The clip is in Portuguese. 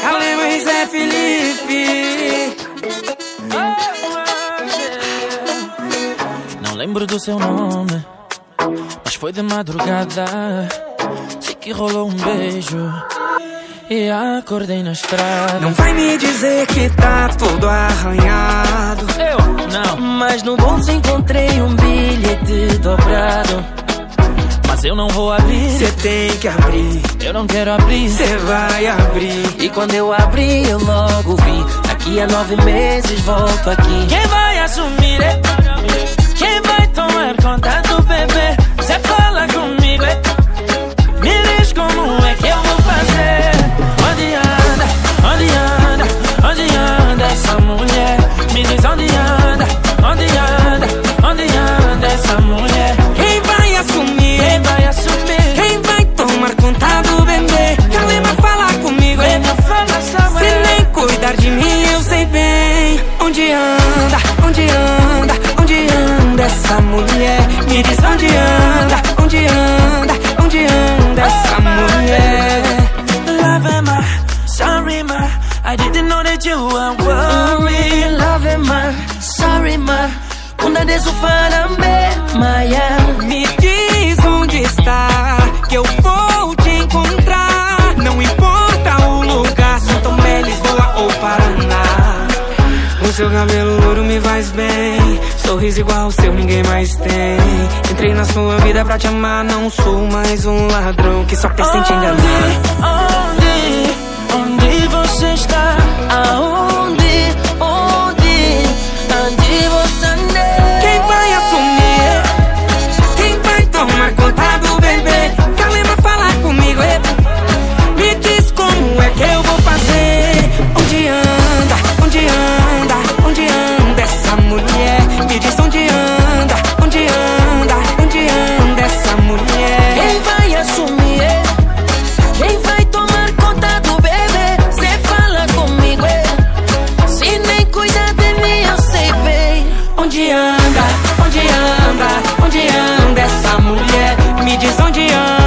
Calema e Zé Felipe. Não lembro do seu nome, mas foi de madrugada. Sei que rolou um beijo e acordei na estrada. Não vai me dizer que tá todo arranhado. Eu não, Mas no bolso encontrei um bilhete. Mas eu não vou abrir. Cê tem que abrir, Eu não quero abrir. cê vai abrir. E quando eu abri, eu logo vi. Daqui a nove meses volto aqui. Quem vai assumir? é? Eu sei bem onde anda, onde anda, onde anda essa mulher. Me diz onde anda, onde anda, onde anda essa mulher. Love am I? Sorry, ma. I didn't know that you were worried. Love man, sorry man. Una de su me, Maya. Seu cabelo louro me faz bem. Sorriso igual o seu, ninguém mais tem. Entrei na sua vida pra te amar. Não sou mais um ladrão que só pensa em te enganar. Onde, onde, onde você está? Aonde, anda, onde anda, onde anda essa mulher? Me diz onde anda.